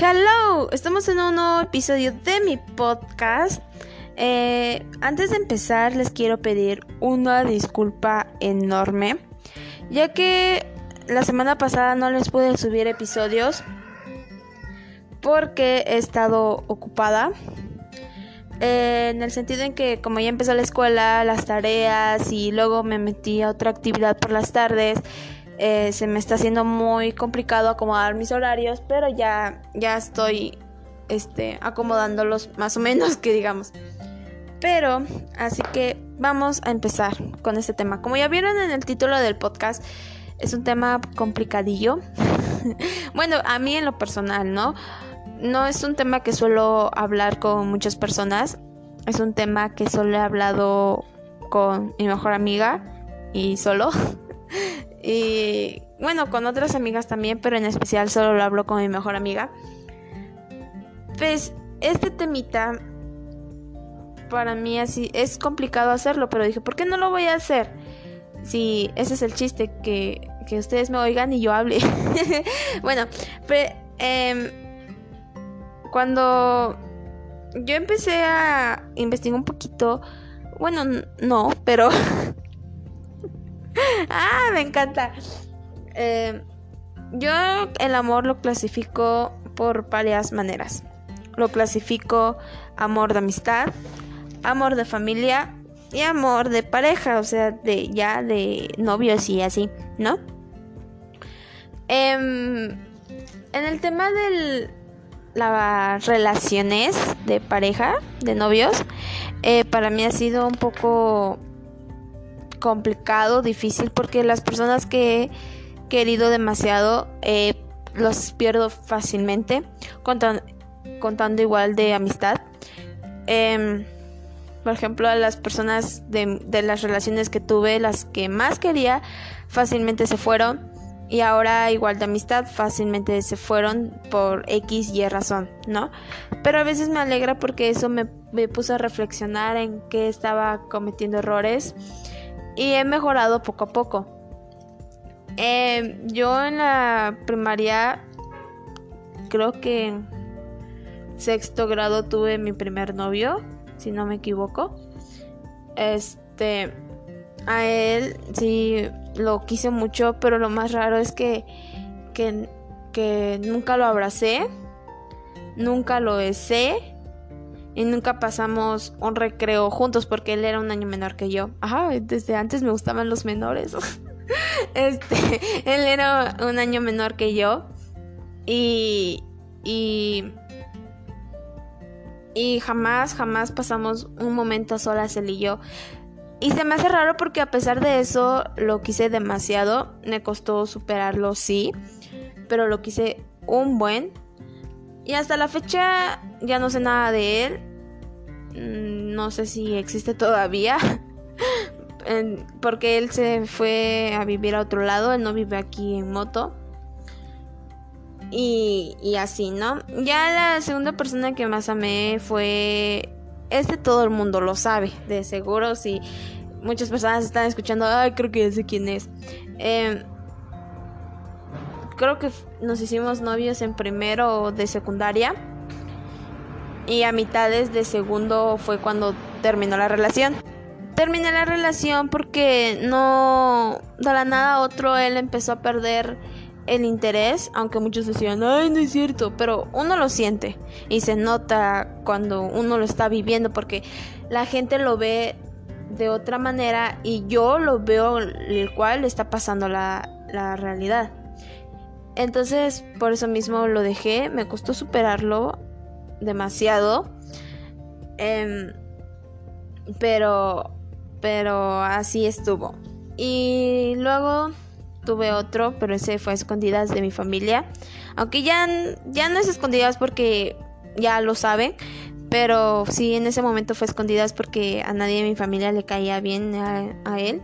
Hello, estamos en un nuevo episodio de mi podcast. Eh, antes de empezar les quiero pedir una disculpa enorme, ya que la semana pasada no les pude subir episodios porque he estado ocupada. Eh, en el sentido en que como ya empezó la escuela, las tareas y luego me metí a otra actividad por las tardes, eh, se me está haciendo muy complicado acomodar mis horarios, pero ya, ya estoy este, acomodándolos más o menos, que digamos. Pero, así que vamos a empezar con este tema. Como ya vieron en el título del podcast, es un tema complicadillo. bueno, a mí en lo personal, ¿no? No es un tema que suelo hablar con muchas personas. Es un tema que solo he hablado con mi mejor amiga y solo. Y bueno, con otras amigas también, pero en especial solo lo hablo con mi mejor amiga. Pues este temita para mí así es complicado hacerlo, pero dije, ¿por qué no lo voy a hacer? Si ese es el chiste, que, que ustedes me oigan y yo hable. bueno, pero, em, cuando yo empecé a investigar un poquito, bueno, no, pero ah, me encanta. Eh, yo el amor lo clasifico por varias maneras. Lo clasifico amor de amistad, amor de familia y amor de pareja, o sea, de ya de novios y así, ¿no? Em, en el tema de las relaciones de pareja, de novios, eh, para mí ha sido un poco complicado, difícil, porque las personas que he querido demasiado eh, los pierdo fácilmente, contando, igual de amistad. Em, por ejemplo, a las personas de, las relaciones que tuve, las que más quería, fácilmente se fueron. Y ahora igual de amistad, fácilmente se fueron por X y razón, ¿no? Pero a veces me alegra porque eso me, me puso a reflexionar en que estaba cometiendo errores y he mejorado poco a poco. Em, yo en la primaria, creo que en sexto grado tuve mi primer novio, si no me equivoco. Este, a él sí lo quise mucho, pero lo más raro es que, que, que nunca lo abracé, nunca lo besé y nunca pasamos un recreo juntos porque él era un año menor que yo. Ajá, desde antes me gustaban los menores. este, él era un año menor que yo y y y jamás jamás pasamos un momento solas él y yo. Y se me hace raro porque a pesar de eso lo quise demasiado, me costó superarlo, sí, pero lo quise un buen. Y hasta la fecha ya no sé nada de él. Mm, no sé si existe todavía. porque él se fue a vivir a otro lado, él no vive aquí en moto. Y, y así, ¿no? Ya la segunda persona que más amé fue... Este todo el mundo lo sabe, de seguro, si muchas personas están escuchando, ay, creo que ya sé quién es. Em, creo que nos hicimos novios en primero de secundaria y a mitades de segundo fue cuando terminó la relación. Terminé la relación porque no, de la nada otro él empezó a perder el interés, aunque muchos decían, ay, no es cierto, pero uno lo siente y se nota cuando uno lo está viviendo porque la gente lo ve de otra manera y yo lo veo el cual está pasando la, la realidad. Entonces, por eso mismo lo dejé, me costó superarlo, demasiado. Em, pero, pero así estuvo. Y luego tuve otro, pero ese fue a escondidas de mi familia. Aunque ya, ya no es escondidas porque ya lo saben. Pero sí, en ese momento fue escondidas porque a nadie de mi familia le caía bien a, él.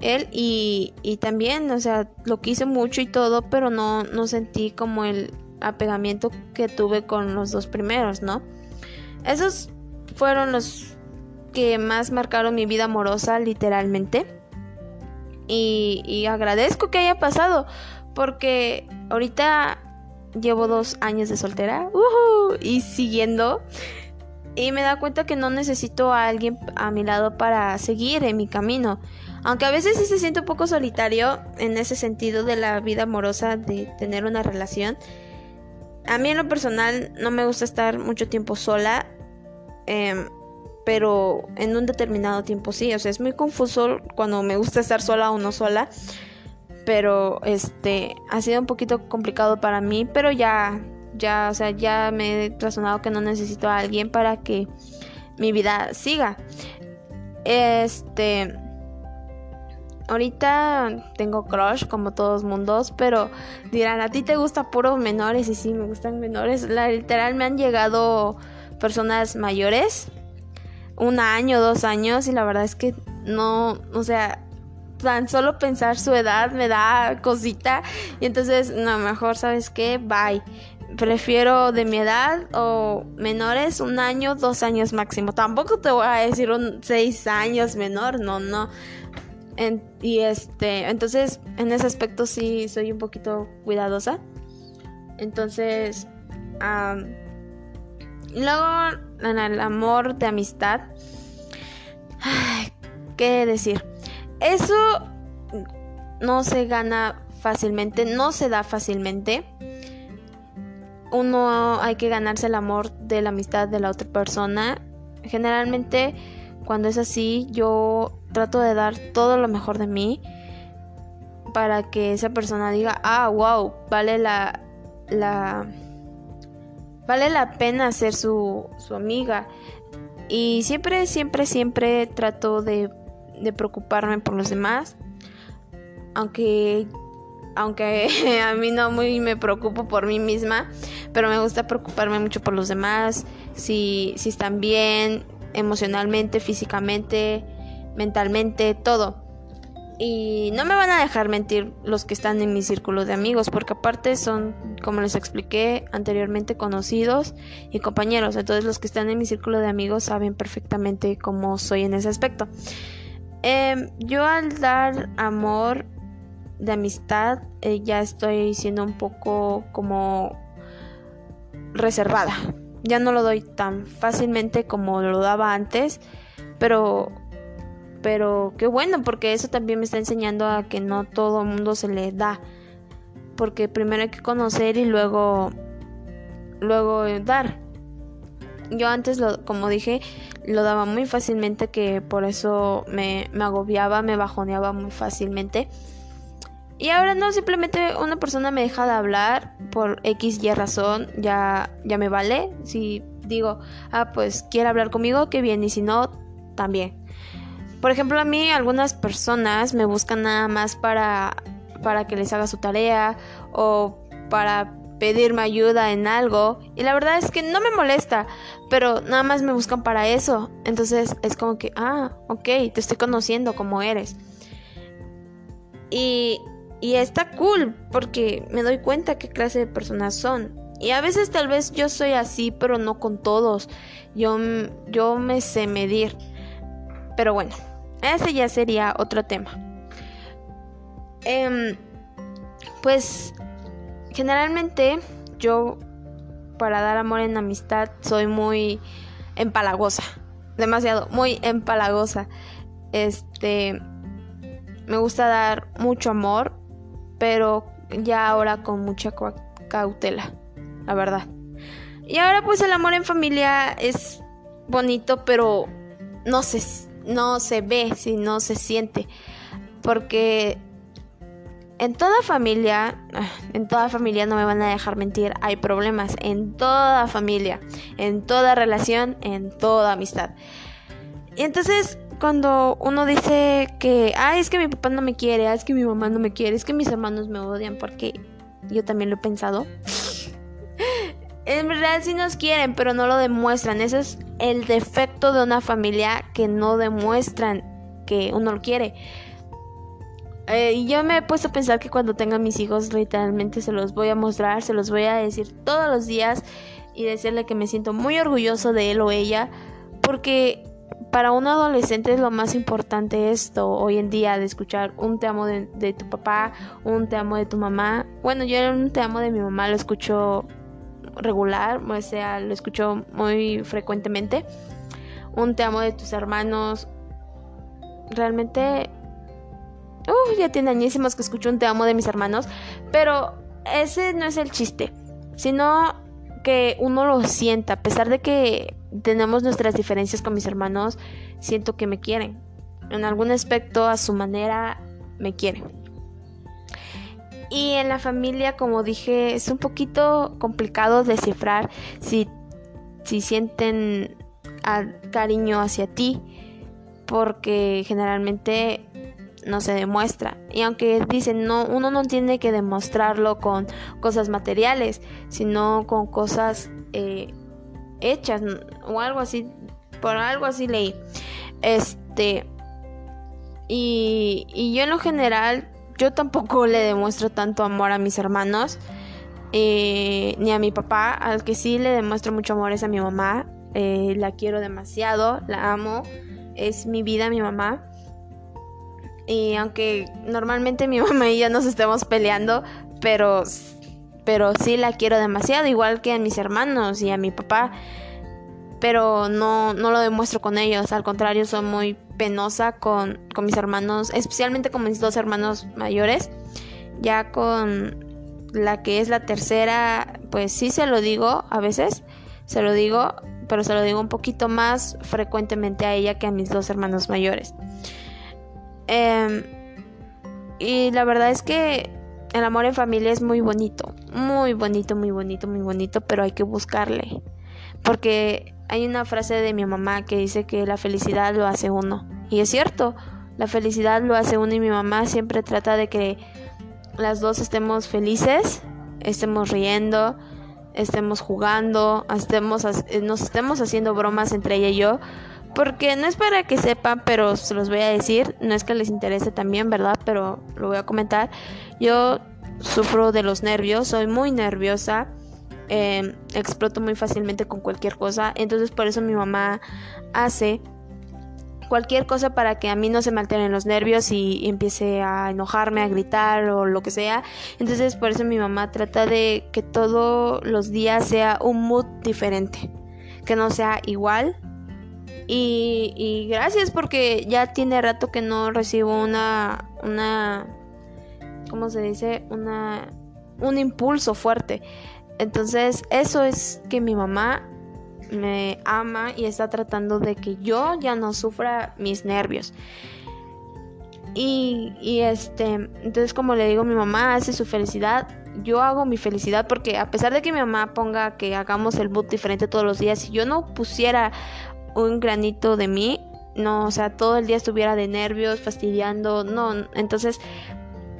Él y, y, también, o sea, lo quise mucho y todo, pero no, no sentí como el, apegamiento que tuve con los dos primeros, ¿no? Esos fueron los que más marcaron mi vida amorosa, literalmente. Y, agradezco que haya pasado, porque ahorita llevo dos años de soltera y siguiendo. Y me da cuenta que no necesito a alguien a mi lado para seguir en mi camino. Aunque a veces sí se siente un poco solitario en ese sentido de la vida amorosa, de tener una relación. A mí en lo personal no me gusta estar mucho tiempo sola. Em, pero en un determinado tiempo sí. O sea, es muy confuso cuando me gusta estar sola o no sola. Pero este ha sido un poquito complicado para mí. Pero ya ya, o sea, ya me he razonado que no necesito a alguien para que mi vida siga. Este. Ahorita tengo crush como todos mundos, pero dirán, a ti te gusta puros menores y sí, me gustan menores. La, literal me han llegado personas mayores, un año, dos años, y la verdad es que no, o sea, tan solo pensar su edad me da cosita. Y entonces, no, mejor, ¿sabes qué? Bye prefiero de mi edad o menores un año, dos años máximo. Tampoco te voy a decir un seis años menor, no, no. Y este, entonces en ese aspecto sí soy un poquito cuidadosa. Entonces, luego en el amor de amistad, ¿qué decir? Eso no se gana fácilmente, no se da fácilmente uno hay que ganarse el amor de la amistad de la otra persona. Generalmente cuando es así yo trato de dar todo lo mejor de mí para que esa persona diga, ah, wow, vale la, la, vale la pena ser su, su amiga. Y siempre, siempre, siempre trato de, de preocuparme por los demás. Aunque aunque a mí no muy me preocupo por mí misma, pero me gusta preocuparme mucho por los demás, si, si están bien emocionalmente, físicamente, mentalmente, todo. Y no me van a dejar mentir los que están en mi círculo de amigos, porque aparte son, como les expliqué anteriormente, conocidos y compañeros. Entonces los que están en mi círculo de amigos saben perfectamente cómo soy en ese aspecto. Em, yo al dar amor de amistad eh, ya estoy siendo un poco como reservada. Ya no lo doy tan fácilmente como lo daba antes, pero pero qué bueno porque eso también me está enseñando a que no todo el mundo se le da. Porque primero hay que conocer y luego luego dar. Yo antes, lo, como dije, lo daba muy fácilmente que por eso me, me agobiaba, me bajoneaba muy fácilmente. Y ahora no, simplemente una persona me deja de hablar por X y razón, ya, ya me vale. Si digo, ah, pues quiere hablar conmigo, qué bien, y si no, también. Por ejemplo, a mí algunas personas me buscan nada más para, para que les haga su tarea o para pedirme ayuda en algo. Y la verdad es que no me molesta, pero nada más me buscan para eso. Entonces es como que, ah, ok, te estoy conociendo como eres. Y y está cool porque me doy cuenta qué clase de personas son. Y a veces tal vez yo soy así, pero no con todos. Yo, yo me sé medir. Pero bueno, ese ya sería otro tema. Em, pues generalmente yo para dar amor en amistad soy muy empalagosa. Demasiado, muy empalagosa. Este, me gusta dar mucho amor pero ya ahora con mucha cautela, la verdad. Y ahora pues el amor en familia es bonito, pero no se, no se ve, si no se siente. Porque en toda familia, en toda familia no me van a dejar mentir, hay problemas. En toda familia, en toda relación, en toda amistad. Y entonces cuando uno dice que, ay, es que mi papá no me quiere, es que mi mamá no me quiere, es que mis hermanos me odian, porque yo también lo he pensado. En realidad sí nos quieren, pero no lo demuestran. Ese es el defecto de una familia que no demuestran que uno lo quiere. Eh, yo me he puesto a pensar que cuando tenga mis hijos, literalmente se los voy a mostrar, se los voy a decir todos los días y decirle que me siento muy orgulloso de él o ella, porque para un adolescente es lo más importante esto hoy en día de escuchar un te amo de, tu papá, un te amo de tu mamá, bueno, yo un te amo de mi mamá lo escucho regular, o sea, lo escucho muy frecuentemente. Un te amo de tus hermanos. Realmente uh, ya tiene añísimos que escucho un te amo de mis hermanos, pero ese no es el chiste, sino que uno lo sienta, a pesar de que tenemos nuestras diferencias con mis hermanos, siento que me quieren. En algún aspecto, a su manera, me quieren. Y en la familia, como dije, es un poquito complicado descifrar si, si sienten cariño hacia ti, porque generalmente no se demuestra. Y aunque dicen, no, uno no tiene que demostrarlo con cosas materiales, sino con cosas eh, hechas o algo así, por algo así leí. Este, y, y yo en lo general, yo tampoco le demuestro tanto amor a mis hermanos. Eh, ni a mi papá, al que sí le demuestro mucho amor es a mi mamá. Eh, la quiero demasiado, la amo, es mi vida mi mamá. Y aunque normalmente mi mamá y yo nos estemos peleando, pero, pero sí la quiero demasiado, igual que a mis hermanos y a mi papá. Pero no, no lo demuestro con ellos, al contrario, soy muy penosa con, con mis hermanos, especialmente con mis dos hermanos mayores. Ya con la que es la tercera, pues sí se lo digo a veces, se lo digo, pero se lo digo un poquito más frecuentemente a ella que a mis dos hermanos mayores. Em, y la verdad es que el amor en familia es muy bonito, muy bonito, muy bonito, muy bonito, pero hay que buscarle. Porque hay una frase de mi mamá que dice que la felicidad lo hace uno. Y es cierto, la felicidad lo hace uno y mi mamá siempre trata de que las dos estemos felices, estemos riendo, estemos jugando, estemos, nos estemos haciendo bromas entre ella y yo porque no es para que sepan, pero se los voy a decir, no es que les interese también, ¿verdad? Pero lo voy a comentar. Yo sufro de los nervios, soy muy nerviosa, em, exploto muy fácilmente con cualquier cosa, entonces por eso mi mamá hace cualquier cosa para que a mí no se me alteren los nervios y, empiece a enojarme, a gritar o lo que sea. Entonces por eso mi mamá trata de que todos los días sea un mood diferente, que no sea igual y, gracias porque ya tiene rato que no recibo una, una, ¿cómo se dice? Una, un impulso fuerte. Entonces eso es que mi mamá me ama y está tratando de que yo ya no sufra mis nervios. Y, y este, entonces como le digo, mi mamá hace su felicidad, yo hago mi felicidad porque a pesar de que mi mamá ponga que hagamos el boot diferente todos los días, si yo no pusiera un granito de mí, no, o sea, todo el día estuviera de nervios, fastidiando, no, entonces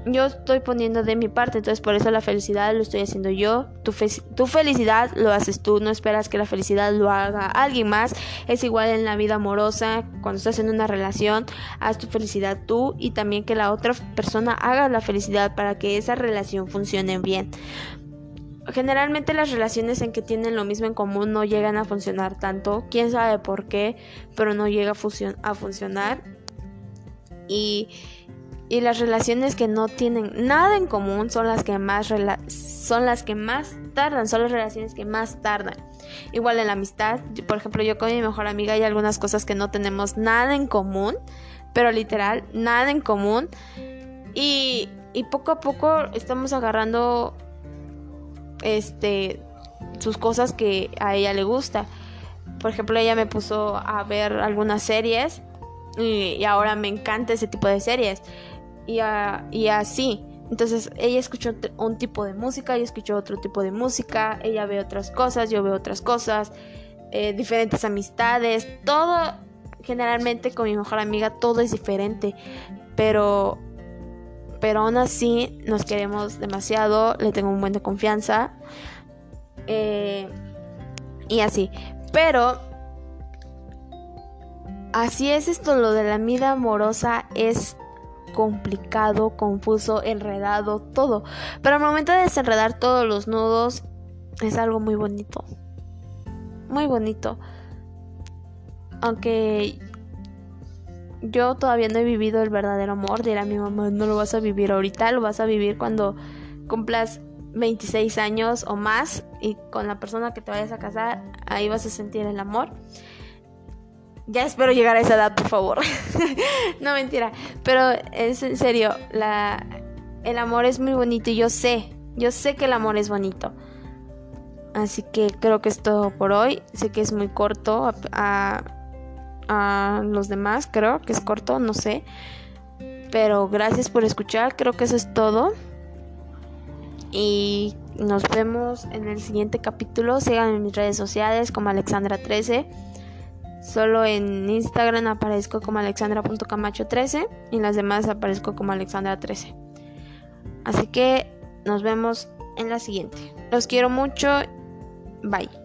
yo estoy poniendo de mi parte, entonces por eso la felicidad lo estoy haciendo yo, tu, tu, felicidad lo haces tú, no esperas que la felicidad lo haga alguien más, es igual en la vida amorosa, cuando estás en una relación, haz tu felicidad tú y también que la otra persona haga la felicidad para que esa relación funcione bien. Generalmente las relaciones en que tienen lo mismo en común no llegan a funcionar tanto, quién sabe por qué, pero no llega a funcionar. Y, y, las relaciones que no tienen nada en común son las que más son las que más tardan, son las relaciones que más tardan. Igual en la amistad, por ejemplo, yo con mi mejor amiga hay algunas cosas que no tenemos nada en común, pero literal, nada en común. Y, y poco a poco estamos agarrando este sus cosas que a ella le gusta. Por ejemplo, ella me puso a ver algunas series y, ahora me encanta ese tipo de series. Y, y así. Entonces ella escuchó un tipo de música, yo escucho otro tipo de música, ella ve otras cosas, yo veo otras cosas, eh, diferentes amistades, todo, generalmente con mi mejor amiga todo es diferente, pero pero aún así nos queremos demasiado, le tengo un buen de confianza eh, y así. Pero así es esto, lo de la vida amorosa es complicado, confuso, enredado, todo. Pero al momento de desenredar todos los nudos es algo muy bonito. Muy bonito. Aunque yo todavía no he vivido el verdadero amor. Dirá mi mamá, no lo vas a vivir ahorita, lo vas a vivir cuando cumplas 26 años o más y con la persona que te vayas a casar, ahí vas a sentir el amor. Ya espero llegar a esa edad, por favor. no mentira, pero es en serio, la, el amor es muy bonito y yo sé, yo sé que el amor es bonito. Así que creo que es todo por hoy. Sé que es muy corto a, a los demás, creo que es corto, no sé. Pero gracias por escuchar, creo que eso es todo. Y nos vemos en el siguiente capítulo. Sigan en mis redes sociales como Alexandra13. Solo en Instagram aparezco como alexandra.camacho13 y en las demás aparezco como Alexandra13. Así que nos vemos en la siguiente. Los quiero mucho. Bye.